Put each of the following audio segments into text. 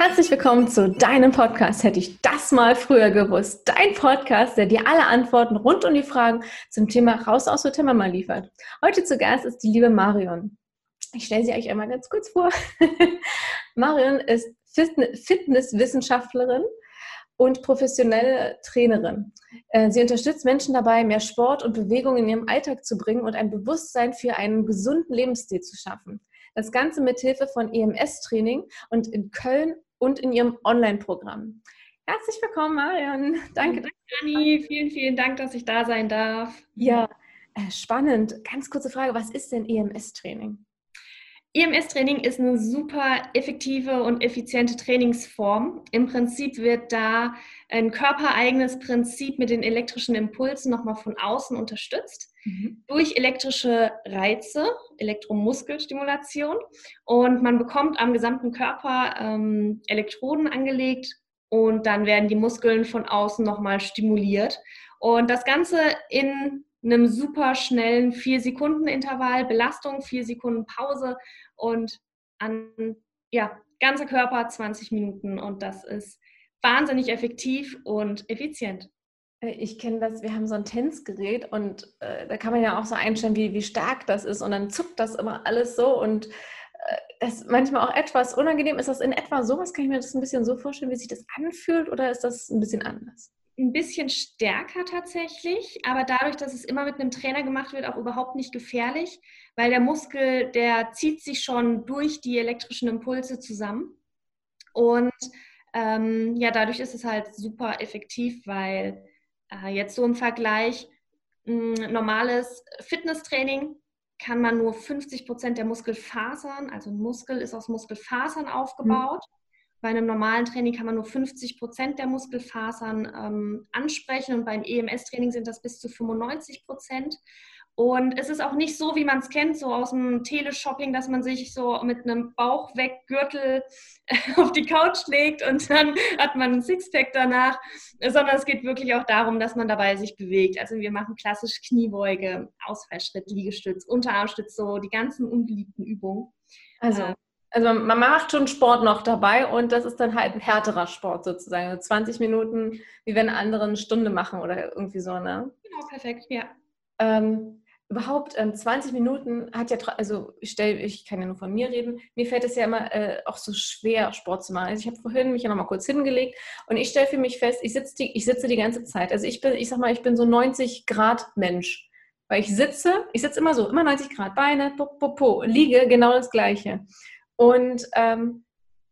Herzlich willkommen zu deinem Podcast. Hätte ich das mal früher gewusst. Dein Podcast, der dir alle Antworten rund um die Fragen zum Thema Raus aus Hotel mal liefert. Heute zu Gast ist die liebe Marion. Ich stelle sie euch einmal ganz kurz vor. Marion ist Fitnesswissenschaftlerin und professionelle Trainerin. Äh, sie unterstützt Menschen dabei, mehr Sport und Bewegung in ihrem Alltag zu bringen und ein Bewusstsein für einen gesunden Lebensstil zu schaffen. Das Ganze mit Hilfe von EMS-Training und in Köln und in ihrem Online-Programm. Herzlich willkommen, Marion. Danke, danke. Anni, vielen, vielen Dank, dass ich da sein darf. Ja, äh, spannend. Ganz kurze Frage, was ist denn EMS-Training? EMS-Training ist eine super effektive und effiziente Trainingsform. Im Prinzip wird da ein körpereigenes Prinzip mit den elektrischen Impulsen nochmal von außen unterstützt mhm. durch elektrische Reize, Elektromuskelstimulation. Und man bekommt am gesamten Körper ähm, Elektroden angelegt und dann werden die Muskeln von außen nochmal stimuliert. Und das Ganze in einem super schnellen 4-Sekunden-Intervall, Belastung, 4 Sekunden Pause und an ja, ganzer Körper 20 Minuten. Und das ist wahnsinnig effektiv und effizient. Äh, ich kenne das, wir haben so ein Tänzgerät und äh, da kann man ja auch so einstellen, wie, wie stark das ist und dann zuckt das immer alles so und äh, das ist manchmal auch etwas unangenehm. Ist das in etwa so? Was kann ich mir das ein bisschen so vorstellen, wie sich das anfühlt oder ist das ein bisschen anders? ein bisschen stärker tatsächlich, aber dadurch, dass es immer mit einem Trainer gemacht wird, auch überhaupt nicht gefährlich, weil der Muskel, der zieht sich schon durch die elektrischen Impulse zusammen. Und ähm, ja, dadurch ist es halt super effektiv, weil jetzt so im Vergleich normales Fitnesstraining kann man nur 50 Prozent der Muskelfasern, also ein Muskel ist aus Muskelfasern aufgebaut. Mhm. Bei einem normalen Training kann man nur 50 Prozent der Muskelfasern ähm, ansprechen und beim EMS-Training sind das bis zu 95 Prozent. Und es ist auch nicht so, wie man es kennt, so aus dem Teleshopping, dass man sich so mit einem Bauchweggürtel auf die Couch legt und dann hat man ein Sixpack danach, sondern es geht wirklich auch darum, dass man dabei sich bewegt. Also wir machen klassisch Kniebeuge, Ausfallschritt, Liegestütz, Unterarmstütz, so die ganzen unbeliebten Übungen. Also äh, also man macht schon Sport noch dabei und das ist dann halt ein härterer Sport sozusagen. Also 20 Minuten, wie wenn andere eine Stunde machen oder irgendwie so, ne? Genau, perfekt, ja. Ähm, überhaupt ähm, 20 Minuten hat ja, also ich, stell, ich kann ja nur von mir reden, mir fällt es ja immer äh, auch so schwer, Sport zu machen. Also ich habe vorhin mich ja nochmal kurz hingelegt und ich stelle für mich fest, ich, sitz die, ich sitze die ganze Zeit. Also ich bin, ich sag mal, ich bin so 90 Grad Mensch. Weil ich sitze, ich sitze immer so, immer 90 Grad, Beine, po, po, po, liege, genau das Gleiche. Und ähm,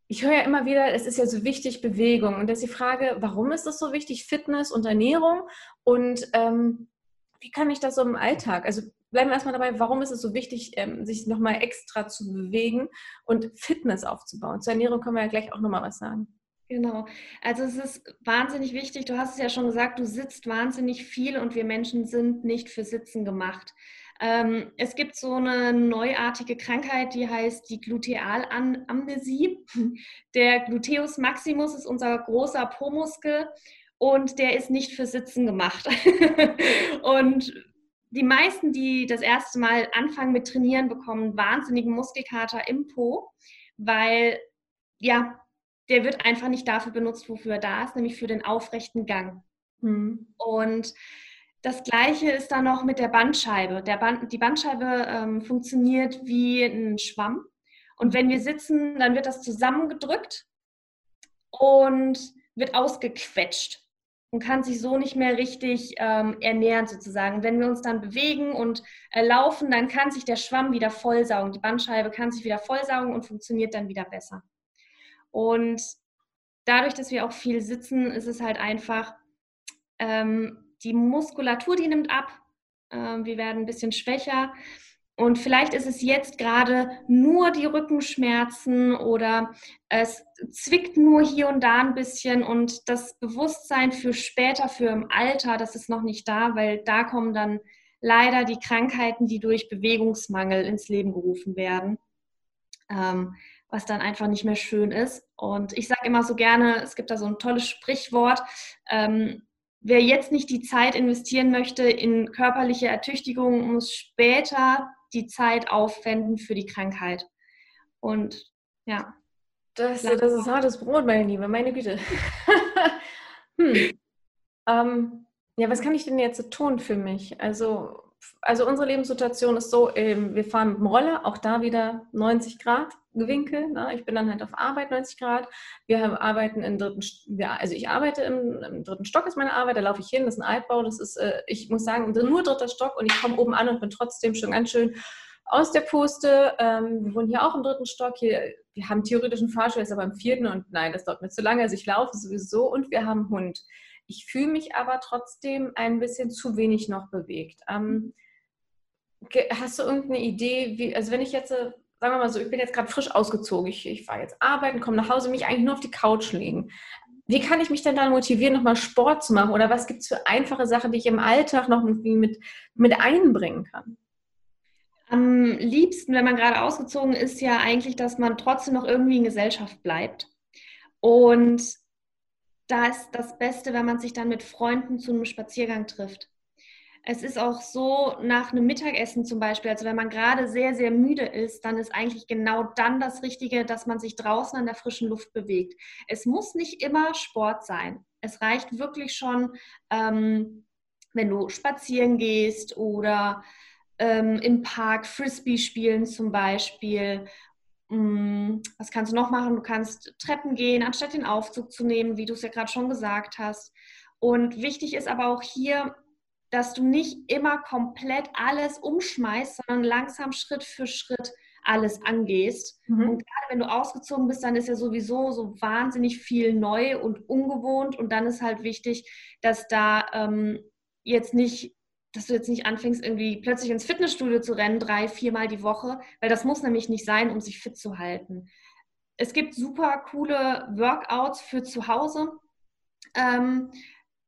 ich höre ja immer wieder, es ist ja so wichtig, Bewegung. Und das ist die Frage, warum ist das so wichtig, Fitness und Ernährung? Und ähm, wie kann ich das so im Alltag? Also bleiben wir erstmal dabei, warum ist es so wichtig, ähm, sich nochmal extra zu bewegen und Fitness aufzubauen? Zur Ernährung können wir ja gleich auch nochmal was sagen. Genau. Also es ist wahnsinnig wichtig. Du hast es ja schon gesagt, du sitzt wahnsinnig viel und wir Menschen sind nicht für Sitzen gemacht. Ähm, es gibt so eine neuartige Krankheit, die heißt die Glutealamnesie. Der Gluteus maximus ist unser großer Po-Muskel und der ist nicht für Sitzen gemacht. und die meisten, die das erste Mal anfangen mit Trainieren, bekommen wahnsinnigen Muskelkater im Po, weil ja, der wird einfach nicht dafür benutzt, wofür er da ist, nämlich für den aufrechten Gang. Hm. Und das gleiche ist dann noch mit der Bandscheibe. Der Band, die Bandscheibe ähm, funktioniert wie ein Schwamm. Und wenn wir sitzen, dann wird das zusammengedrückt und wird ausgequetscht und kann sich so nicht mehr richtig ähm, ernähren sozusagen. Wenn wir uns dann bewegen und äh, laufen, dann kann sich der Schwamm wieder vollsaugen. Die Bandscheibe kann sich wieder vollsaugen und funktioniert dann wieder besser. Und dadurch, dass wir auch viel sitzen, ist es halt einfach ähm, die Muskulatur, die nimmt ab. Ähm, wir werden ein bisschen schwächer. Und vielleicht ist es jetzt gerade nur die Rückenschmerzen oder es zwickt nur hier und da ein bisschen und das Bewusstsein für später, für im Alter, das ist noch nicht da, weil da kommen dann leider die Krankheiten, die durch Bewegungsmangel ins Leben gerufen werden, ähm, was dann einfach nicht mehr schön ist. Und ich sage immer so gerne, es gibt da so ein tolles Sprichwort, ähm, wer jetzt nicht die Zeit investieren möchte in körperliche Ertüchtigung, muss später die Zeit aufwenden für die Krankheit. Und ja. Das, das ist hartes Brot, meine Liebe, meine Güte. hm. ähm, ja, was kann ich denn jetzt tun für mich? Also, also unsere Lebenssituation ist so, ähm, wir fahren mit dem Roller, auch da wieder 90 Grad Winkel. Ne? Ich bin dann halt auf Arbeit 90 Grad. Wir arbeiten im dritten, ja, also ich arbeite im, im, dritten Stock ist meine Arbeit, da laufe ich hin, das ist ein Altbau, das ist, äh, ich muss sagen, nur dritter Stock und ich komme oben an und bin trotzdem schon ganz schön aus der Puste. Ähm, wir wohnen hier auch im dritten Stock. Hier, wir haben theoretisch einen Fahrstuhl, ist aber im vierten und nein, das dauert mir zu lange. Also ich laufe sowieso und wir haben Hund. Ich fühle mich aber trotzdem ein bisschen zu wenig noch bewegt. Ähm, hast du irgendeine Idee, wie, also wenn ich jetzt, äh, sagen wir mal so, ich bin jetzt gerade frisch ausgezogen, ich, ich fahre jetzt arbeiten, komme nach Hause, mich eigentlich nur auf die Couch legen. Wie kann ich mich denn dann motivieren, nochmal Sport zu machen? Oder was gibt es für einfache Sachen, die ich im Alltag noch mit, mit einbringen kann? Am liebsten, wenn man gerade ausgezogen ist, ja eigentlich, dass man trotzdem noch irgendwie in Gesellschaft bleibt. Und da ist das Beste, wenn man sich dann mit Freunden zu einem Spaziergang trifft. Es ist auch so, nach einem Mittagessen zum Beispiel, also wenn man gerade sehr, sehr müde ist, dann ist eigentlich genau dann das Richtige, dass man sich draußen an der frischen Luft bewegt. Es muss nicht immer Sport sein. Es reicht wirklich schon, ähm, wenn du spazieren gehst oder ähm, im Park Frisbee spielen zum Beispiel. Hm, was kannst du noch machen? Du kannst Treppen gehen, anstatt den Aufzug zu nehmen, wie du es ja gerade schon gesagt hast. Und wichtig ist aber auch hier, dass du nicht immer komplett alles umschmeißt, sondern langsam Schritt für Schritt alles angehst. Mhm. Und gerade wenn du ausgezogen bist, dann ist ja sowieso so wahnsinnig viel neu und ungewohnt. Und dann ist halt wichtig, dass da ähm, jetzt nicht dass du jetzt nicht anfängst, irgendwie plötzlich ins Fitnessstudio zu rennen, drei, viermal die Woche, weil das muss nämlich nicht sein, um sich fit zu halten. Es gibt super coole Workouts für zu Hause. Ähm,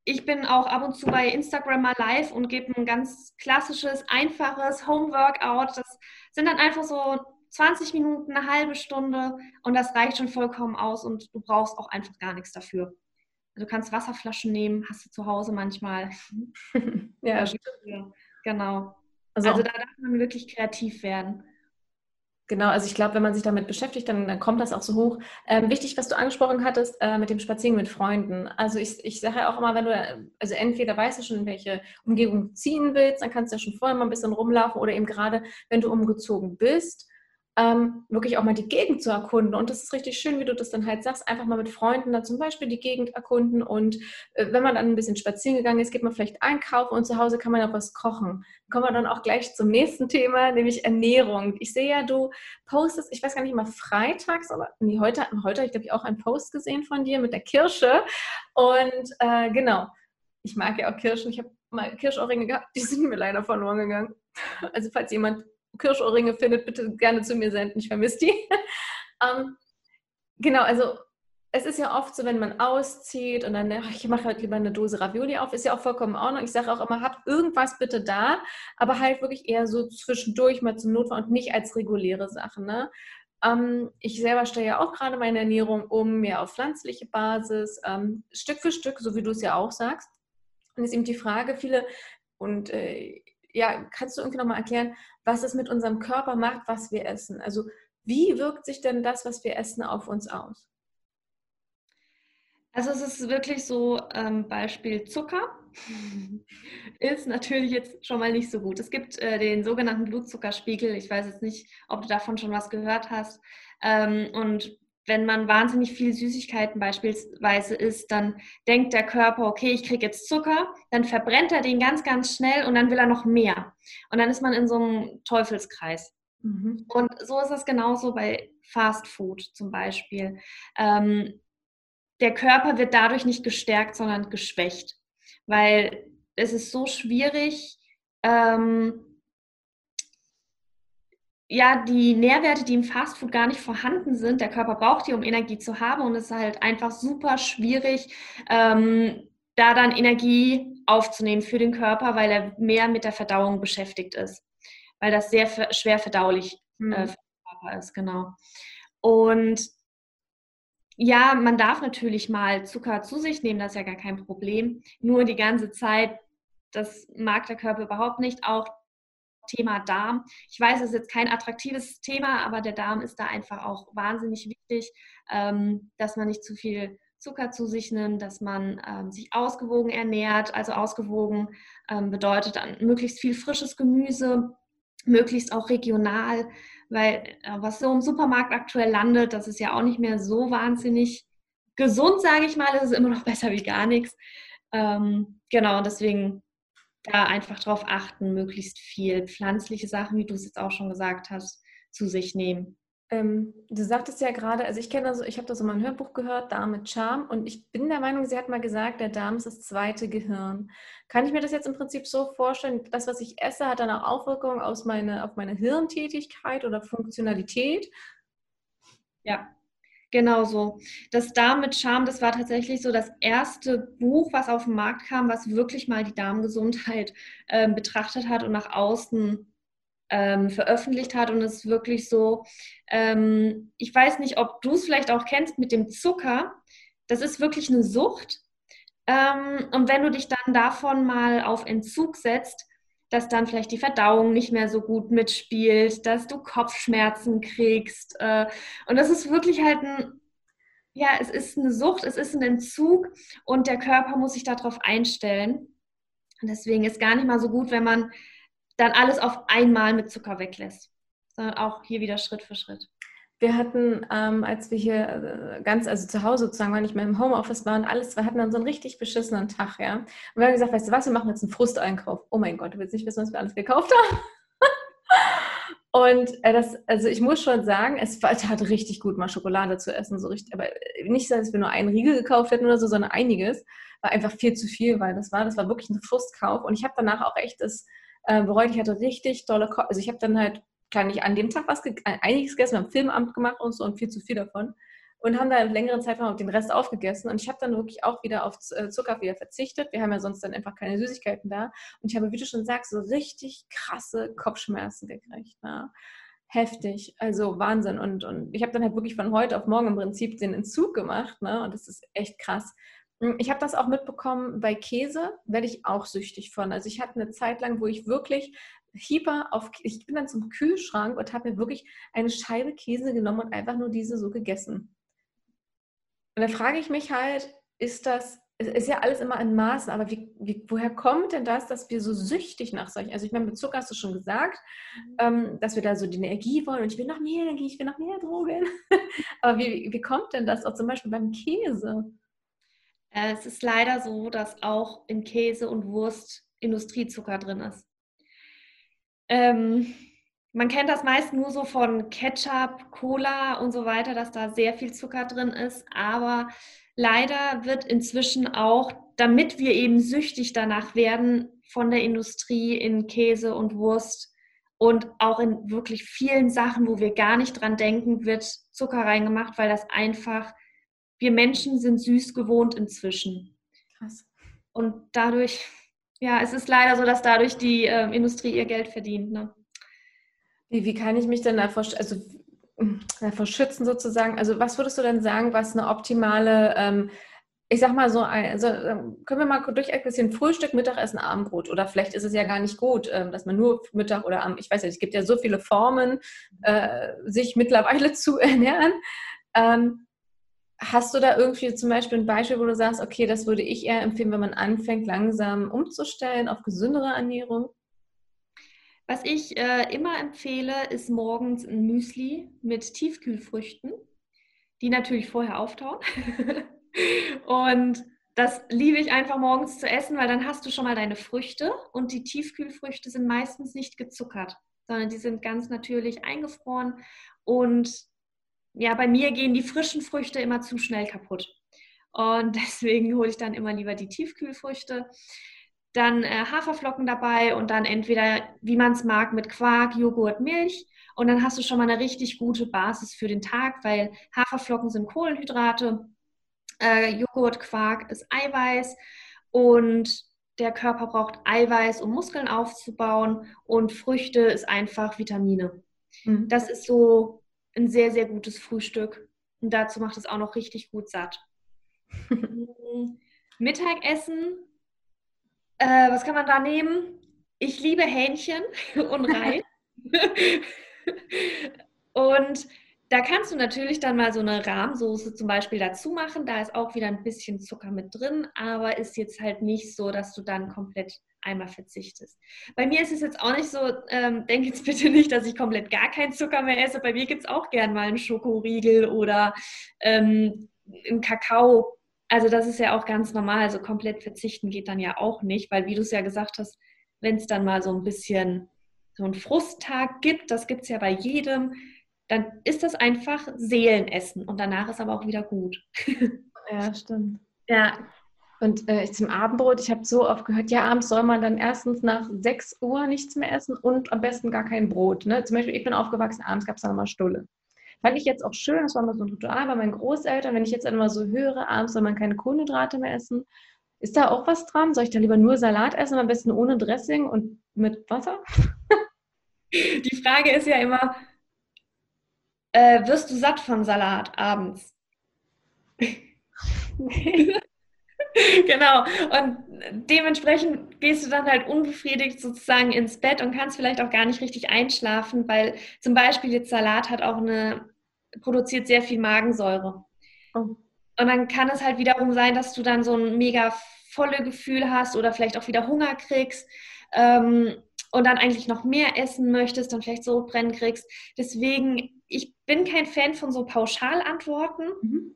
ich bin auch ab und zu bei Instagram mal live und gebe ein ganz klassisches, einfaches Home-Workout. Das sind dann einfach so 20 Minuten, eine halbe Stunde und das reicht schon vollkommen aus und du brauchst auch einfach gar nichts dafür. Du kannst Wasserflaschen nehmen, hast du zu Hause manchmal. ja, stimmt. Genau. Also, also da darf man wirklich kreativ werden. Genau, also ich glaube, wenn man sich damit beschäftigt, dann, dann kommt das auch so hoch. Ähm, wichtig, was du angesprochen hattest, äh, mit dem Spazieren mit Freunden. Also ich, ich sage ja auch immer, wenn du, also entweder weißt du schon, in welche Umgebung du ziehen willst, dann kannst du ja schon vorher mal ein bisschen rumlaufen oder eben gerade, wenn du umgezogen bist, ähm, wirklich auch mal die Gegend zu erkunden. Und das ist richtig schön, wie du das dann halt sagst, einfach mal mit Freunden dann zum Beispiel die Gegend erkunden. Und äh, wenn man dann ein bisschen spazieren gegangen ist, geht man vielleicht einkaufen und zu Hause kann man auch was kochen. Kommen wir dann auch gleich zum nächsten Thema, nämlich Ernährung. Ich sehe ja, du postest, ich weiß gar nicht mal freitags, aber nee, heute, heute habe ich glaube ich auch einen Post gesehen von dir mit der Kirsche. Und äh, genau, ich mag ja auch Kirschen. Ich habe mal Kirschohrringe gehabt, die sind mir leider verloren gegangen. Also falls jemand Kirschohrringe findet, bitte gerne zu mir senden. Ich vermisse die. ähm, genau, also es ist ja oft so, wenn man auszieht und dann, ach, ich mache halt lieber eine Dose Ravioli auf, ist ja auch vollkommen in Ordnung. Ich sage auch immer, habt irgendwas bitte da, aber halt wirklich eher so zwischendurch mal zum Notfall und nicht als reguläre Sachen. Ne? Ähm, ich selber stelle ja auch gerade meine Ernährung um, mehr auf pflanzliche Basis, ähm, Stück für Stück, so wie du es ja auch sagst. Und ist eben die Frage, viele, und äh, ja, kannst du irgendwie nochmal erklären, was es mit unserem Körper macht, was wir essen? Also wie wirkt sich denn das, was wir essen, auf uns aus? Also es ist wirklich so, ähm, Beispiel Zucker ist natürlich jetzt schon mal nicht so gut. Es gibt äh, den sogenannten Blutzuckerspiegel. Ich weiß jetzt nicht, ob du davon schon was gehört hast. Ähm, und wenn man wahnsinnig viel Süßigkeiten beispielsweise isst, dann denkt der Körper, okay, ich kriege jetzt Zucker, dann verbrennt er den ganz, ganz schnell und dann will er noch mehr. Und dann ist man in so einem Teufelskreis. Mhm. Und so ist es genauso bei Fast Food zum Beispiel. Ähm, der Körper wird dadurch nicht gestärkt, sondern geschwächt, weil es ist so schwierig, ähm, ja, die Nährwerte, die im Fastfood gar nicht vorhanden sind, der Körper braucht die, um Energie zu haben und es ist halt einfach super schwierig, ähm, da dann Energie aufzunehmen für den Körper, weil er mehr mit der Verdauung beschäftigt ist, weil das sehr schwer verdaulich mhm. äh, für den Körper ist, genau. Und ja, man darf natürlich mal Zucker zu sich nehmen, das ist ja gar kein Problem. Nur die ganze Zeit, das mag der Körper überhaupt nicht. Auch Thema Darm. Ich weiß, es ist jetzt kein attraktives Thema, aber der Darm ist da einfach auch wahnsinnig wichtig, ähm, dass man nicht zu viel Zucker zu sich nimmt, dass man ähm, sich ausgewogen ernährt. Also ausgewogen ähm, bedeutet dann möglichst viel frisches Gemüse, möglichst auch regional, weil äh, was so im Supermarkt aktuell landet, das ist ja auch nicht mehr so wahnsinnig gesund, sage ich mal. Es ist immer noch besser wie gar nichts. Ähm, genau, deswegen da einfach darauf achten, möglichst viel pflanzliche Sachen, wie du es jetzt auch schon gesagt hast, zu sich nehmen. Ähm, du sagtest ja gerade, also ich kenne das, ich habe da so mal ein Hörbuch gehört, Darm mit Charme, und ich bin der Meinung, sie hat mal gesagt, der Darm ist das zweite Gehirn. Kann ich mir das jetzt im Prinzip so vorstellen, das, was ich esse, hat dann auch Auswirkungen aus meine, auf meine Hirntätigkeit oder Funktionalität? Ja, genau so. Das Darm mit Charme, das war tatsächlich so das erste Buch, was auf den Markt kam, was wirklich mal die Darmgesundheit äh, betrachtet hat und nach außen ähm, veröffentlicht hat. Und es ist wirklich so, ähm, ich weiß nicht, ob du es vielleicht auch kennst mit dem Zucker. Das ist wirklich eine Sucht. Ähm, und wenn du dich dann davon mal auf Entzug setzt, dass dann vielleicht die Verdauung nicht mehr so gut mitspielt, dass du Kopfschmerzen kriegst. Äh, und das ist wirklich halt ein, ja, es ist eine Sucht, es ist ein Entzug und der Körper muss sich darauf einstellen. Und deswegen ist gar nicht mal so gut, wenn man dann alles auf einmal mit Zucker weglässt, sondern auch hier wieder Schritt für Schritt. Wir hatten, ähm, als wir hier äh, ganz, also zu Hause sozusagen, weil nicht mehr im Homeoffice waren, alles, wir hatten dann so einen richtig beschissenen Tag, ja. Und wir haben gesagt, weißt du was, wir machen jetzt einen Frusteinkauf. Oh mein Gott, du willst nicht wissen, was wir alles gekauft haben. Und äh, das, also ich muss schon sagen, es tat richtig gut, mal Schokolade zu essen, so richtig, aber nicht, dass wir nur einen Riegel gekauft hätten oder so, sondern einiges. War einfach viel zu viel, weil das war, das war wirklich ein Frustkauf. Und ich habe danach auch echt das äh, bereut. Ich hatte richtig tolle, Ko also ich habe dann halt klar nicht an dem Tag was einiges gegessen, wir haben Filmamt gemacht und so und viel zu viel davon und haben da einen längeren Zeitraum den Rest aufgegessen und ich habe dann wirklich auch wieder auf äh, Zucker wieder verzichtet. Wir haben ja sonst dann einfach keine Süßigkeiten da und ich habe, wie du schon sagst, so richtig krasse Kopfschmerzen gekriegt. Ne? Heftig, also Wahnsinn. Und, und ich habe dann halt wirklich von heute auf morgen im Prinzip den Entzug gemacht ne? und das ist echt krass. Hm, ich habe das auch mitbekommen, bei Käse werde ich auch süchtig von. Also ich hatte eine Zeit lang, wo ich wirklich hyper auf, ich bin dann zum Kühlschrank und habe mir wirklich eine Scheibe Käse genommen und einfach nur diese so gegessen. Und da frage ich mich halt, ist das, es ist ja alles immer in Maßen, aber wie, wie, woher kommt denn das, dass wir so süchtig nach solchen, also ich meine, mit Zucker hast du schon gesagt, mhm. ähm, dass wir da so die Energie wollen und ich will noch mehr Energie, ich will noch mehr Drogen. aber wie, wie kommt denn das auch zum Beispiel beim Käse? Äh, es ist leider so, dass auch in Käse und Wurst Industriezucker drin ist. Ähm, man kennt das meist nur so von Ketchup, Cola und so weiter, dass da sehr viel Zucker drin ist. Aber leider wird inzwischen auch, damit wir eben süchtig danach werden, von der Industrie in Käse und Wurst und auch in wirklich vielen Sachen, wo wir gar nicht dran denken, wird Zucker reingemacht, weil das einfach wir Menschen sind süß gewohnt inzwischen. Krass. Und dadurch, ja, es ist leider so, dass dadurch die äh, Industrie ihr Geld verdient. Ne? Wie, wie kann ich mich denn davor, also, davor schützen sozusagen? Also was würdest du denn sagen, was eine optimale, ähm, ich sag mal so, also, können wir mal durch ein bisschen Frühstück, Mittagessen, Abendbrot oder vielleicht ist es ja gar nicht gut, ähm, dass man nur Mittag oder Abend, ich weiß nicht, es gibt ja so viele Formen, äh, sich mittlerweile zu ernähren. Ähm, Hast du da irgendwie zum Beispiel ein Beispiel, wo du sagst, okay, das würde ich eher empfehlen, wenn man anfängt, langsam umzustellen auf gesündere Ernährung? Was ich äh, immer empfehle, ist morgens ein Müsli mit Tiefkühlfrüchten, die natürlich vorher auftauen. und das liebe ich einfach morgens zu essen, weil dann hast du schon mal deine Früchte und die Tiefkühlfrüchte sind meistens nicht gezuckert, sondern die sind ganz natürlich eingefroren und ja, bei mir gehen die frischen Früchte immer zu schnell kaputt. Und deswegen hole ich dann immer lieber die Tiefkühlfrüchte. Dann äh, Haferflocken dabei und dann entweder, wie man es mag, mit Quark, Joghurt, Milch. Und dann hast du schon mal eine richtig gute Basis für den Tag, weil Haferflocken sind Kohlenhydrate, äh, Joghurt, Quark ist Eiweiß und der Körper braucht Eiweiß, um Muskeln aufzubauen und Früchte ist einfach Vitamine. Mhm. Das ist so ein sehr, sehr gutes Frühstück. Und dazu macht es auch noch richtig gut satt. Mittagessen, äh, was kann man da nehmen? ich liebe Hähnchen und Reis. und da kannst du natürlich dann mal so eine Rahmsoße zum Beispiel dazu machen. Da ist auch wieder ein bisschen Zucker mit drin, aber ist jetzt halt nicht so, dass du dann komplett einmal verzichtest. Bei mir ist es jetzt auch nicht so, ähm, denk jetzt bitte nicht, dass ich komplett gar keinen Zucker mehr esse. Bei mir gibt es auch gern mal einen Schokoriegel oder ähm, einen Kakao. Also das ist ja auch ganz normal. Also komplett verzichten geht dann ja auch nicht, weil wie du es ja gesagt hast, wenn es dann mal so ein bisschen so einen Frusttag gibt, das gibt es ja bei jedem, dann ist das einfach Seelenessen und danach ist aber auch wieder gut. Ja, stimmt. Ja. Und äh, zum Abendbrot, ich habe so oft gehört, ja, abends soll man dann erstens nach 6 Uhr nichts mehr essen und am besten gar kein Brot. Ne? Zum Beispiel, ich bin aufgewachsen, abends gab es dann immer Stulle. Fand ich jetzt auch schön, das war mal so ein Ritual bei meinen Großeltern. Wenn ich jetzt einmal so höre, abends soll man keine Kohlenhydrate mehr essen. Ist da auch was dran? Soll ich da lieber nur Salat essen, am besten ohne Dressing und mit Wasser? Die Frage ist ja immer, äh, wirst du satt von Salat abends? genau. Und dementsprechend gehst du dann halt unbefriedigt sozusagen ins Bett und kannst vielleicht auch gar nicht richtig einschlafen, weil zum Beispiel jetzt Salat hat auch eine, produziert sehr viel Magensäure. Oh. Und dann kann es halt wiederum sein, dass du dann so ein mega volle Gefühl hast oder vielleicht auch wieder Hunger kriegst. Ähm, und dann eigentlich noch mehr essen möchtest, dann vielleicht so brennen kriegst. Deswegen ich bin kein Fan von so Pauschalantworten. Mhm.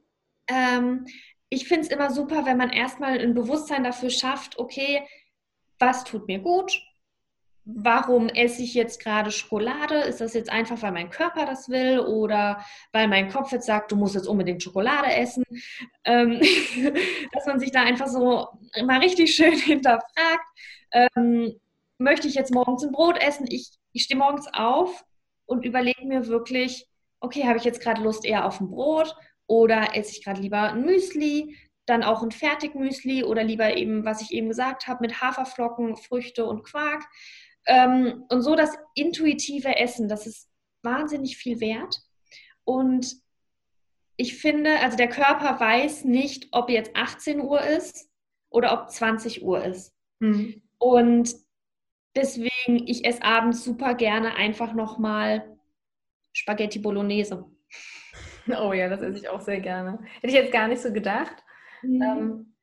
Ähm, ich finde es immer super, wenn man erstmal ein Bewusstsein dafür schafft, okay, was tut mir gut? Warum esse ich jetzt gerade Schokolade? Ist das jetzt einfach, weil mein Körper das will oder weil mein Kopf jetzt sagt, du musst jetzt unbedingt Schokolade essen? Ähm, dass man sich da einfach so mal richtig schön hinterfragt. Ähm, möchte ich jetzt morgens ein Brot essen? Ich, ich stehe morgens auf und überlege mir wirklich, okay, habe ich jetzt gerade Lust eher auf ein Brot oder esse ich gerade lieber ein Müsli, dann auch ein Fertigmüsli oder lieber eben, was ich eben gesagt habe, mit Haferflocken, Früchte und Quark. Ähm, und so das intuitive Essen, das ist wahnsinnig viel wert. Und ich finde, also der Körper weiß nicht, ob jetzt 18 Uhr ist oder ob 20 Uhr ist. Mhm. Und Deswegen, ich esse abends super gerne einfach nochmal Spaghetti Bolognese. Oh ja, das esse ich auch sehr gerne. Hätte ich jetzt gar nicht so gedacht. Mhm. Ähm,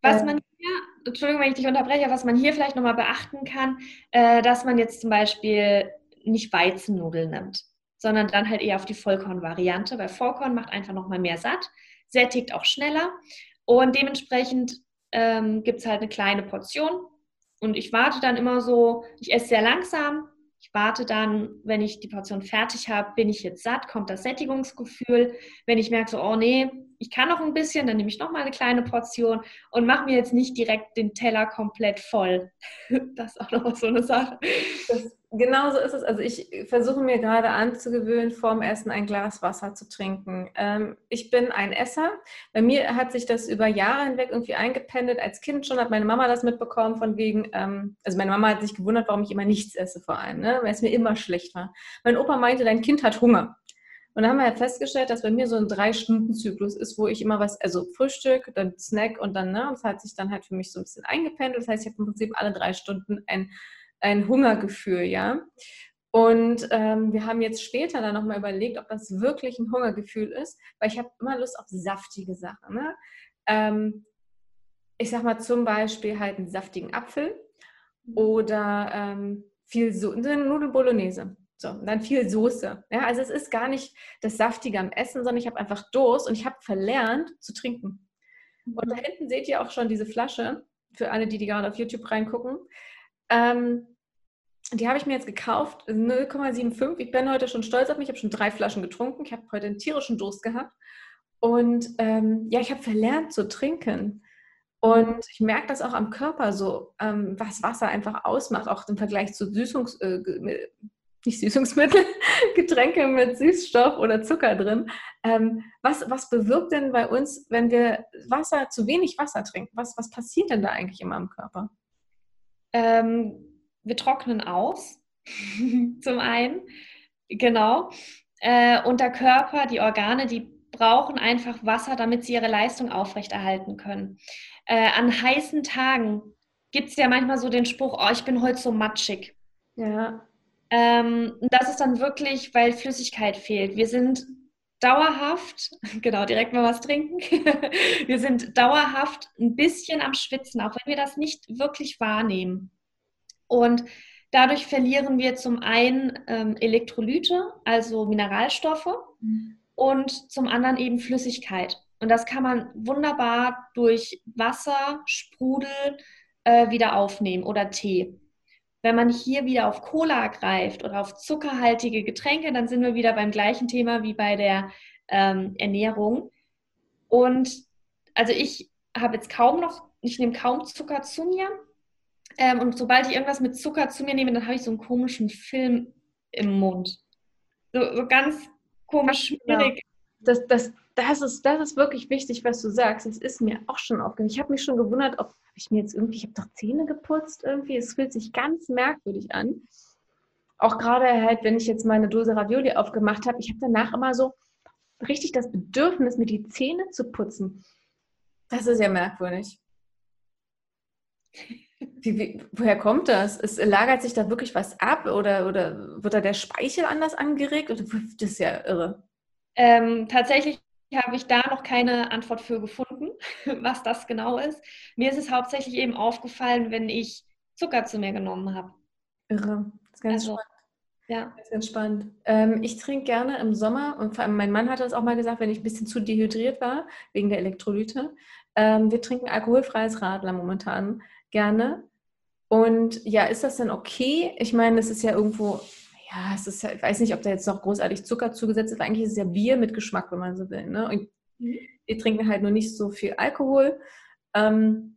was man hier, Entschuldigung, wenn ich dich unterbreche, was man hier vielleicht nochmal beachten kann, äh, dass man jetzt zum Beispiel nicht Weizennudeln nimmt, sondern dann halt eher auf die Vollkornvariante, weil Vollkorn macht einfach nochmal mehr satt, sättigt auch schneller und dementsprechend ähm, gibt es halt eine kleine Portion und ich warte dann immer so, ich esse sehr langsam. Ich warte dann, wenn ich die Portion fertig habe, bin ich jetzt satt, kommt das Sättigungsgefühl. Wenn ich merke so, oh nee, ich kann noch ein bisschen, dann nehme ich noch mal eine kleine Portion und mache mir jetzt nicht direkt den Teller komplett voll. Das ist auch noch so eine Sache. Das Genau so ist es. Also ich versuche mir gerade anzugewöhnen, vorm Essen ein Glas Wasser zu trinken. Ähm, ich bin ein Esser. Bei mir hat sich das über Jahre hinweg irgendwie eingependelt. Als Kind schon hat meine Mama das mitbekommen, von wegen, ähm, also meine Mama hat sich gewundert, warum ich immer nichts esse vor allem, ne? weil es mir immer schlecht war. Mein Opa meinte, dein Kind hat Hunger. Und dann haben wir ja festgestellt, dass bei mir so ein Drei-Stunden-Zyklus ist, wo ich immer was, also Frühstück, dann Snack und dann, ne, das hat sich dann halt für mich so ein bisschen eingependelt. Das heißt, ich habe im Prinzip alle drei Stunden ein ein Hungergefühl, ja. Und ähm, wir haben jetzt später dann nochmal überlegt, ob das wirklich ein Hungergefühl ist, weil ich habe immer Lust auf saftige Sachen. Ne? Ähm, ich sag mal zum Beispiel halt einen saftigen Apfel oder ähm, viel so eine Nudel Bolognese. So, und dann viel Soße. Ja, also es ist gar nicht das Saftige am Essen, sondern ich habe einfach Durst und ich habe verlernt zu trinken. Und da hinten seht ihr auch schon diese Flasche, für alle, die, die gerade auf YouTube reingucken. Ähm, die habe ich mir jetzt gekauft, 0,75. Ich bin heute schon stolz auf mich. Ich habe schon drei Flaschen getrunken. Ich habe heute einen tierischen Durst gehabt. Und ähm, ja, ich habe verlernt zu trinken. Und ich merke das auch am Körper so, ähm, was Wasser einfach ausmacht, auch im Vergleich zu Süßungs, äh, nicht Süßungsmittel, Getränke mit Süßstoff oder Zucker drin. Ähm, was, was bewirkt denn bei uns, wenn wir Wasser, zu wenig Wasser trinken? Was, was passiert denn da eigentlich immer im Körper? Ähm, wir trocknen aus, zum einen, genau. Äh, und der Körper, die Organe, die brauchen einfach Wasser, damit sie ihre Leistung aufrechterhalten können. Äh, an heißen Tagen gibt es ja manchmal so den Spruch, oh, ich bin heute so matschig. Ja. Ähm, das ist dann wirklich, weil Flüssigkeit fehlt. Wir sind dauerhaft, genau, direkt mal was trinken. wir sind dauerhaft ein bisschen am Schwitzen, auch wenn wir das nicht wirklich wahrnehmen. Und dadurch verlieren wir zum einen ähm, Elektrolyte, also Mineralstoffe, mhm. und zum anderen eben Flüssigkeit. Und das kann man wunderbar durch Wasser, Sprudel äh, wieder aufnehmen oder Tee. Wenn man hier wieder auf Cola greift oder auf zuckerhaltige Getränke, dann sind wir wieder beim gleichen Thema wie bei der ähm, Ernährung. Und also ich habe jetzt kaum noch, ich nehme kaum Zucker zu mir. Ähm, und sobald ich irgendwas mit Zucker zu mir nehme, dann habe ich so einen komischen Film im Mund. So, so ganz komisch, genau. schwierig. Das, das, das, ist, das ist wirklich wichtig, was du sagst. Das ist mir auch schon aufgefallen. Ich habe mich schon gewundert, ob ich mir jetzt irgendwie, ich habe doch Zähne geputzt irgendwie. Es fühlt sich ganz merkwürdig an. Auch gerade halt, wenn ich jetzt meine Dose Ravioli aufgemacht habe, ich habe danach immer so richtig das Bedürfnis, mir die Zähne zu putzen. Das ist ja merkwürdig. Wie, woher kommt das? Es lagert sich da wirklich was ab oder, oder wird da der Speichel anders angeregt? Oder, das ist ja irre. Ähm, tatsächlich habe ich da noch keine Antwort für gefunden, was das genau ist. Mir ist es hauptsächlich eben aufgefallen, wenn ich Zucker zu mir genommen habe. Irre. Das ist ganz also, spannend. Ja. Das ist ganz spannend. Ähm, ich trinke gerne im Sommer und vor allem mein Mann hatte das auch mal gesagt, wenn ich ein bisschen zu dehydriert war, wegen der Elektrolyte. Ähm, wir trinken alkoholfreies Radler momentan gerne. Und ja, ist das denn okay? Ich meine, es ist ja irgendwo ja, es ist ja, ich weiß nicht, ob da jetzt noch großartig Zucker zugesetzt ist. Eigentlich ist es ja Bier mit Geschmack, wenn man so will. Ne? Und mhm. wir trinken halt nur nicht so viel Alkohol. Ähm,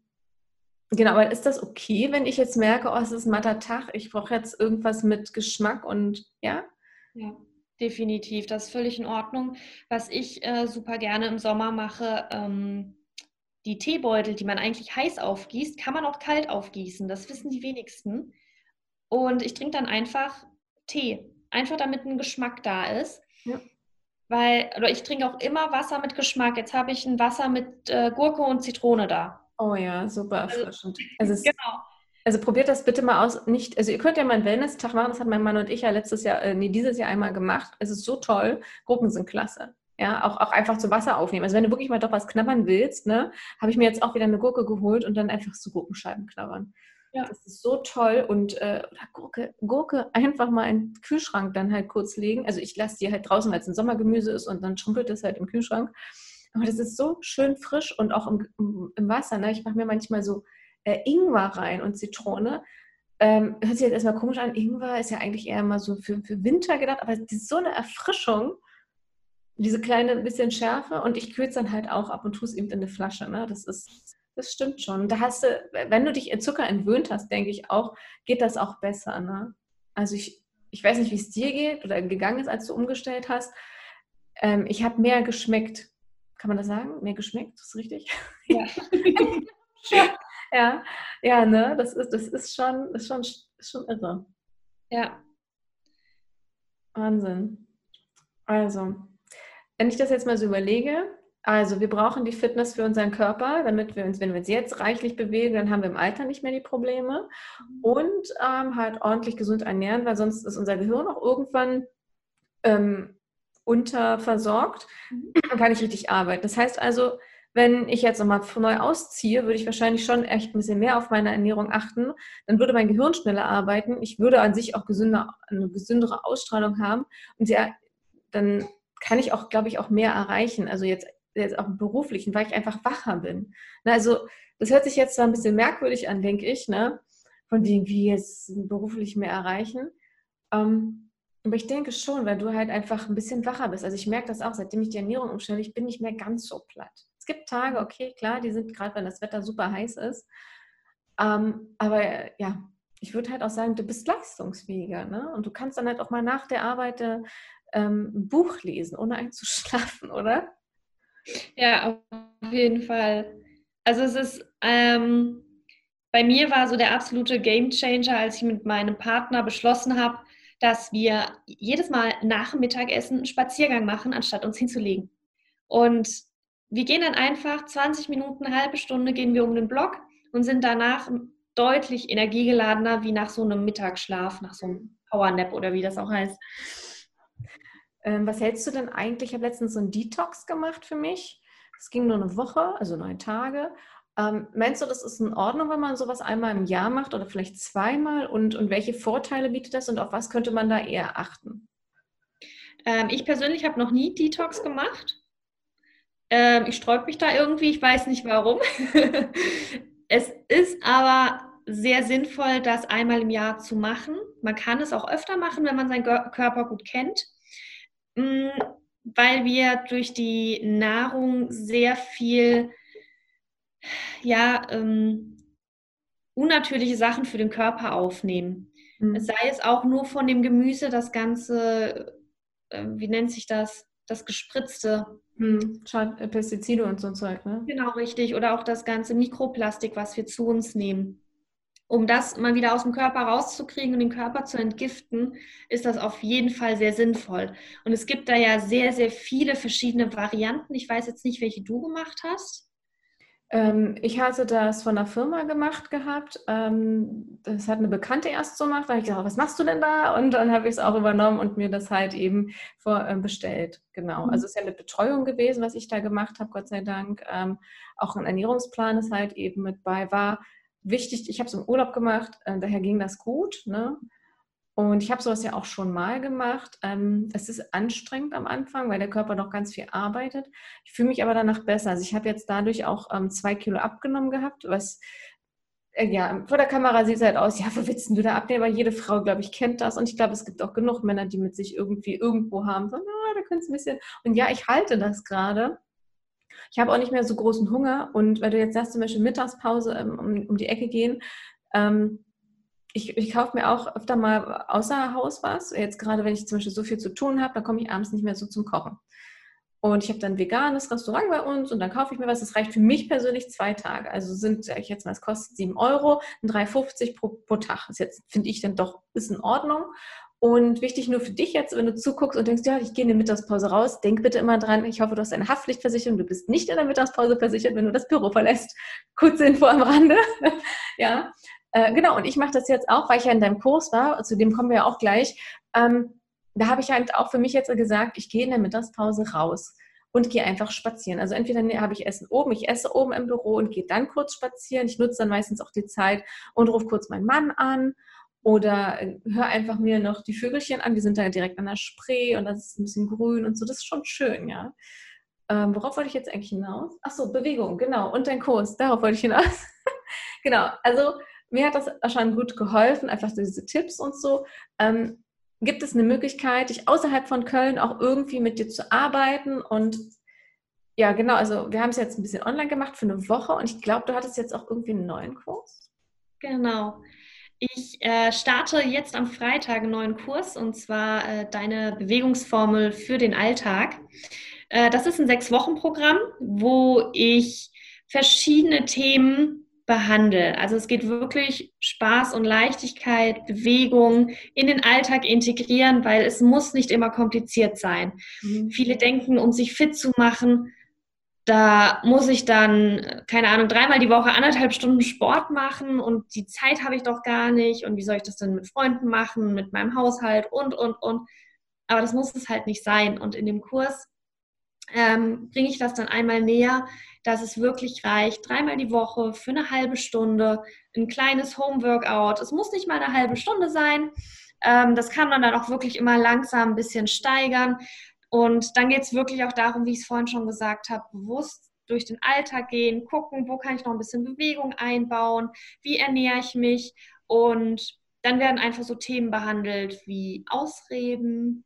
genau, aber ist das okay, wenn ich jetzt merke, oh, es ist ein matter Tag, ich brauche jetzt irgendwas mit Geschmack und ja? Ja, definitiv. Das ist völlig in Ordnung. Was ich äh, super gerne im Sommer mache, ähm, die Teebeutel, die man eigentlich heiß aufgießt, kann man auch kalt aufgießen. Das wissen die wenigsten. Und ich trinke dann einfach Tee. Einfach damit ein Geschmack da ist. Ja. Weil, oder ich trinke auch immer Wasser mit Geschmack. Jetzt habe ich ein Wasser mit äh, Gurke und Zitrone da. Oh ja, super also, erfrischend. Also, es, genau. Also probiert das bitte mal aus. Nicht, also ihr könnt ja mal einen Wellness-Tag machen, das hat mein Mann und ich ja letztes Jahr, äh, nee, dieses Jahr einmal gemacht. Es ist so toll. Gurken sind klasse. Ja, auch, auch einfach zu Wasser aufnehmen. Also wenn du wirklich mal doch was knabbern willst, ne, habe ich mir jetzt auch wieder eine Gurke geholt und dann einfach so Gurkenscheiben knabbern. Ja. Das ist so toll. Und äh, Gurke, Gurke einfach mal in den Kühlschrank dann halt kurz legen. Also ich lasse die halt draußen, weil es ein Sommergemüse ist und dann schrumpelt es halt im Kühlschrank. Aber das ist so schön frisch und auch im, im Wasser. Ne? Ich mache mir manchmal so äh, Ingwer rein und Zitrone. Ähm, hört sich jetzt erstmal komisch an. Ingwer ist ja eigentlich eher mal so für, für Winter gedacht, aber es ist so eine Erfrischung. Diese kleine bisschen Schärfe und ich kühle es dann halt auch ab und tue es eben in eine Flasche. Ne? Das ist das stimmt schon. Da hast du, wenn du dich in Zucker entwöhnt hast, denke ich auch, geht das auch besser. Ne? Also ich, ich weiß nicht, wie es dir geht oder gegangen ist, als du umgestellt hast. Ähm, ich habe mehr geschmeckt. Kann man das sagen? Mehr geschmeckt? Das ist richtig? Ja. ja, ja, ne? Das ist, das ist schon, ist schon, ist schon irre. Ja. Wahnsinn. Also, wenn ich das jetzt mal so überlege, also wir brauchen die Fitness für unseren Körper, damit wir uns, wenn wir uns jetzt reichlich bewegen, dann haben wir im Alter nicht mehr die Probleme. Mhm. Und ähm, halt ordentlich gesund ernähren, weil sonst ist unser Gehirn auch irgendwann ähm, unterversorgt mhm. und kann nicht richtig arbeiten. Das heißt also, wenn ich jetzt nochmal neu ausziehe, würde ich wahrscheinlich schon echt ein bisschen mehr auf meine Ernährung achten. Dann würde mein Gehirn schneller arbeiten. Ich würde an sich auch gesünder, eine gesündere Ausstrahlung haben. Und ja, dann kann ich auch, glaube ich, auch mehr erreichen. Also jetzt jetzt auch im beruflichen, weil ich einfach wacher bin. Na, also das hört sich jetzt zwar ein bisschen merkwürdig an, denke ich, ne? von wegen, wie jetzt beruflich mehr erreichen. Ähm, aber ich denke schon, weil du halt einfach ein bisschen wacher bist. Also ich merke das auch, seitdem ich die Ernährung umstelle, ich bin nicht mehr ganz so platt. Es gibt Tage, okay, klar, die sind gerade, wenn das Wetter super heiß ist. Ähm, aber ja, ich würde halt auch sagen, du bist leistungsfähiger. Ne? Und du kannst dann halt auch mal nach der Arbeit äh, ähm, ein Buch lesen, ohne einzuschlafen, oder? Ja, auf jeden Fall. Also es ist, ähm, bei mir war so der absolute Game Changer, als ich mit meinem Partner beschlossen habe, dass wir jedes Mal nach dem Mittagessen einen Spaziergang machen, anstatt uns hinzulegen. Und wir gehen dann einfach 20 Minuten, eine halbe Stunde gehen wir um den Block und sind danach deutlich energiegeladener wie nach so einem Mittagsschlaf, nach so einem Powernap oder wie das auch heißt. Ähm, was hältst du denn eigentlich? Ich habe letztens so einen Detox gemacht für mich. Es ging nur eine Woche, also neun Tage. Ähm, meinst du, das ist in Ordnung, wenn man sowas einmal im Jahr macht oder vielleicht zweimal? Und, und welche Vorteile bietet das und auf was könnte man da eher achten? Ähm, ich persönlich habe noch nie Detox gemacht. Ähm, ich sträube mich da irgendwie, ich weiß nicht warum. es ist aber sehr sinnvoll, das einmal im Jahr zu machen. Man kann es auch öfter machen, wenn man seinen Körper gut kennt, weil wir durch die Nahrung sehr viel ja, ähm, unnatürliche Sachen für den Körper aufnehmen. Mhm. Sei es auch nur von dem Gemüse, das ganze, äh, wie nennt sich das, das gespritzte. Mhm. Pestizide und so ein Zeug, ne? Genau, richtig. Oder auch das ganze Mikroplastik, was wir zu uns nehmen. Um das mal wieder aus dem Körper rauszukriegen und den Körper zu entgiften, ist das auf jeden Fall sehr sinnvoll. Und es gibt da ja sehr, sehr viele verschiedene Varianten. Ich weiß jetzt nicht, welche du gemacht hast. Ähm, ich hatte das von einer Firma gemacht gehabt. Ähm, das hat eine Bekannte erst so gemacht. Da habe ich gesagt, was machst du denn da? Und dann habe ich es auch übernommen und mir das halt eben vor, äh, bestellt. Genau. Mhm. Also es ist ja mit Betreuung gewesen, was ich da gemacht habe, Gott sei Dank. Ähm, auch ein Ernährungsplan ist halt eben mit bei. War wichtig, ich habe es im Urlaub gemacht, äh, daher ging das gut. Ne? Und ich habe sowas ja auch schon mal gemacht. Ähm, es ist anstrengend am Anfang, weil der Körper noch ganz viel arbeitet. Ich fühle mich aber danach besser. Also ich habe jetzt dadurch auch ähm, zwei Kilo abgenommen gehabt, was äh, ja, vor der Kamera sieht es halt aus, ja, wo willst du da abnehmen? Aber jede Frau, glaube ich, kennt das. Und ich glaube, es gibt auch genug Männer, die mit sich irgendwie irgendwo haben, so, na, da könntest du ein bisschen. Und ja, ich halte das gerade. Ich habe auch nicht mehr so großen Hunger. Und weil du jetzt sagst, zum Beispiel Mittagspause ähm, um, um die Ecke gehen, ähm, ich, ich kaufe mir auch öfter mal außer Haus was. Jetzt gerade, wenn ich zum Beispiel so viel zu tun habe, dann komme ich abends nicht mehr so zum Kochen. Und ich habe dann ein veganes Restaurant bei uns und dann kaufe ich mir was. Das reicht für mich persönlich zwei Tage. Also sind, ich jetzt mal, es kostet 7 Euro, 3,50 pro, pro Tag. Das jetzt finde ich dann doch, ist in Ordnung. Und wichtig nur für dich jetzt, wenn du zuguckst und denkst, ja, ich gehe in die Mittagspause raus, denk bitte immer dran, ich hoffe, du hast eine Haftpflichtversicherung, du bist nicht in der Mittagspause versichert, wenn du das Büro verlässt. Kurze Info am Rande. ja, äh, genau, und ich mache das jetzt auch, weil ich ja in deinem Kurs war, zu dem kommen wir ja auch gleich. Ähm, da habe ich halt auch für mich jetzt gesagt, ich gehe in der Mittagspause raus und gehe einfach spazieren. Also entweder ne, habe ich Essen oben, ich esse oben im Büro und gehe dann kurz spazieren. Ich nutze dann meistens auch die Zeit und rufe kurz meinen Mann an oder äh, höre einfach mir noch die Vögelchen an. Die sind da direkt an der Spree und das ist ein bisschen grün und so. Das ist schon schön, ja. Ähm, worauf wollte ich jetzt eigentlich hinaus? Ach so, Bewegung, genau. Und dein Kurs, darauf wollte ich hinaus. genau, also mir hat das schon gut geholfen, einfach diese Tipps und so. Ähm, gibt es eine Möglichkeit, dich außerhalb von Köln auch irgendwie mit dir zu arbeiten? Und ja, genau, also wir haben es jetzt ein bisschen online gemacht für eine Woche und ich glaube, du hattest jetzt auch irgendwie einen neuen Kurs. Genau. Ich äh, starte jetzt am Freitag einen neuen Kurs und zwar äh, deine Bewegungsformel für den Alltag. Äh, das ist ein Sechs-Wochen-Programm, wo ich verschiedene Themen behandle. Also es geht wirklich Spaß und Leichtigkeit, Bewegung in den Alltag integrieren, weil es muss nicht immer kompliziert sein. Mhm. Viele denken, um sich fit zu machen, da muss ich dann, keine Ahnung, dreimal die Woche anderthalb Stunden Sport machen und die Zeit habe ich doch gar nicht und wie soll ich das denn mit Freunden machen, mit meinem Haushalt und, und, und. Aber das muss es halt nicht sein. Und in dem Kurs ähm, bringe ich das dann einmal näher, dass es wirklich reicht, dreimal die Woche für eine halbe Stunde, ein kleines Home-Workout. Es muss nicht mal eine halbe Stunde sein. Ähm, das kann man dann auch wirklich immer langsam ein bisschen steigern. Und dann geht es wirklich auch darum, wie ich es vorhin schon gesagt habe, bewusst durch den Alltag gehen, gucken, wo kann ich noch ein bisschen Bewegung einbauen, wie ernähre ich mich. Und dann werden einfach so Themen behandelt wie Ausreden,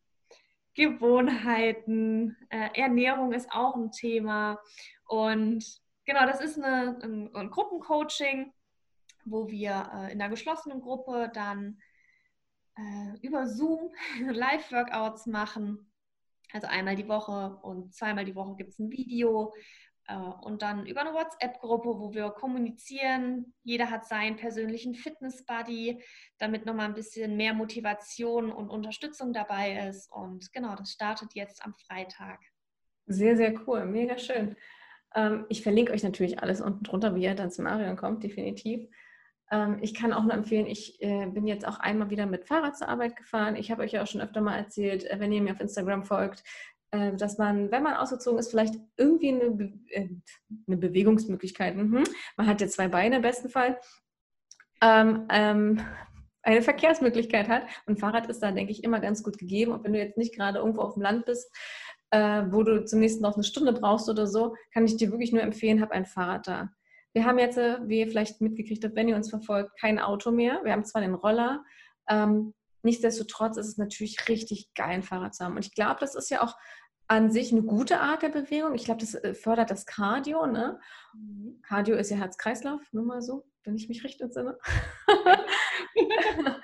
Gewohnheiten, äh, Ernährung ist auch ein Thema. Und genau, das ist eine, ein, ein Gruppencoaching, wo wir äh, in einer geschlossenen Gruppe dann äh, über Zoom Live-Workouts machen. Also einmal die Woche und zweimal die Woche gibt es ein Video, äh, und dann über eine WhatsApp-Gruppe, wo wir kommunizieren. Jeder hat seinen persönlichen Fitness-Buddy, damit nochmal ein bisschen mehr Motivation und Unterstützung dabei ist. Und genau, das startet jetzt am Freitag. Sehr, sehr cool, mega schön. Ähm, ich verlinke euch natürlich alles unten drunter, wie ihr dann zum Marion kommt, definitiv. Ähm, ich kann auch nur empfehlen, ich äh, bin jetzt auch einmal wieder mit Fahrrad zur Arbeit gefahren. Ich habe euch ja auch schon öfter mal erzählt, äh, wenn ihr mir auf Instagram folgt, äh, dass man, wenn man ausgezogen ist, vielleicht irgendwie eine, Be äh, eine Bewegungsmöglichkeit, mhm. man hat ja zwei Beine im besten Fall, ähm, ähm, eine Verkehrsmöglichkeit hat. Und Fahrrad ist da, denke ich, immer ganz gut gegeben. Und wenn du jetzt nicht gerade irgendwo auf dem Land bist, äh, wo du zum nächsten noch eine Stunde brauchst oder so, kann ich dir wirklich nur empfehlen, hab ein Fahrrad da. Wir haben jetzt, äh, wie ihr vielleicht mitgekriegt habt, wenn ihr uns verfolgt, kein Auto mehr. Wir haben zwar den Roller, ähm, nichtsdestotrotz ist es natürlich richtig geil, ein Fahrrad zu haben. Und ich glaube, das ist ja auch an sich eine gute Art der Bewegung. Ich glaube, das äh, fördert das Cardio. Ne? Mhm. Cardio ist ja Herz-Kreislauf, nur mal so, wenn ich mich richtig entsinne.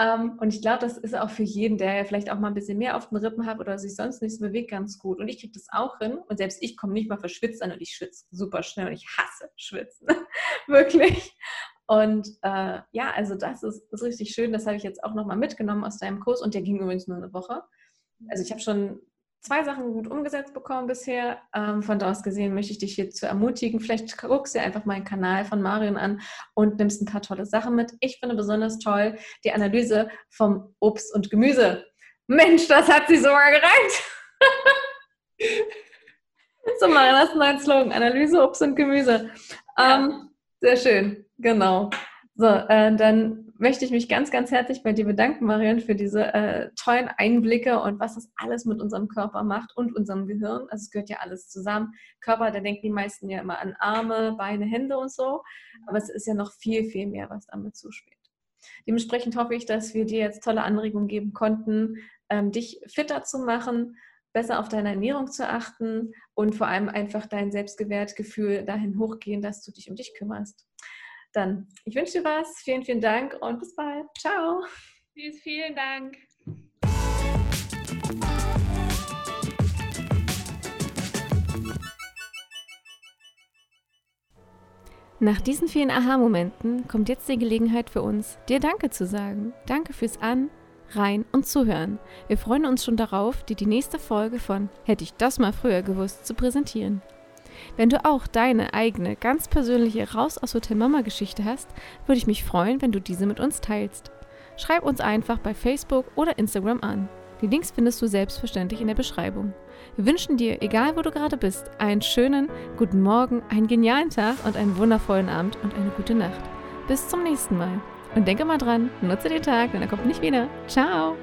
ähm, und ich glaube, das ist auch für jeden, der vielleicht auch mal ein bisschen mehr auf den Rippen hat oder sich sonst nicht so bewegt, ganz gut. Und ich kriege das auch hin. Und selbst ich komme nicht mal verschwitzt an und ich schwitze super schnell und ich hasse Schwitzen. Wirklich. Und äh, ja, also das ist, ist richtig schön. Das habe ich jetzt auch nochmal mitgenommen aus deinem Kurs. Und der ging übrigens nur eine Woche. Also ich habe schon zwei Sachen gut umgesetzt bekommen bisher. Ähm, von da aus gesehen möchte ich dich hierzu ermutigen. Vielleicht guckst du dir einfach meinen Kanal von Marion an und nimmst ein paar tolle Sachen mit. Ich finde besonders toll die Analyse vom Obst und Gemüse. Mensch, das hat sie sogar gereicht. so, Marion, das ist ein neuer Slogan. Analyse, Obst und Gemüse. Ähm, sehr schön, genau. So, äh, dann möchte ich mich ganz, ganz herzlich bei dir bedanken, Marion, für diese äh, tollen Einblicke und was das alles mit unserem Körper macht und unserem Gehirn. Also es gehört ja alles zusammen. Körper, da denken die meisten ja immer an Arme, Beine, Hände und so. Aber es ist ja noch viel, viel mehr, was damit zuspielt. Dementsprechend hoffe ich, dass wir dir jetzt tolle Anregungen geben konnten, ähm, dich fitter zu machen, besser auf deine Ernährung zu achten und vor allem einfach dein Selbstgewertgefühl dahin hochgehen, dass du dich um dich kümmerst. Dann, ich wünsche dir was. Vielen, vielen Dank und bis bald. Ciao. Tschüss, vielen Dank. Nach diesen vielen Aha-Momenten kommt jetzt die Gelegenheit für uns, dir Danke zu sagen. Danke fürs An, Rein und Zuhören. Wir freuen uns schon darauf, dir die nächste Folge von Hätte ich das mal früher gewusst zu präsentieren. Wenn du auch deine eigene, ganz persönliche Raus aus Hotel Mama Geschichte hast, würde ich mich freuen, wenn du diese mit uns teilst. Schreib uns einfach bei Facebook oder Instagram an. Die Links findest du selbstverständlich in der Beschreibung. Wir wünschen dir, egal wo du gerade bist, einen schönen guten Morgen, einen genialen Tag und einen wundervollen Abend und eine gute Nacht. Bis zum nächsten Mal. Und denke mal dran, nutze den Tag, denn er kommt nicht wieder. Ciao!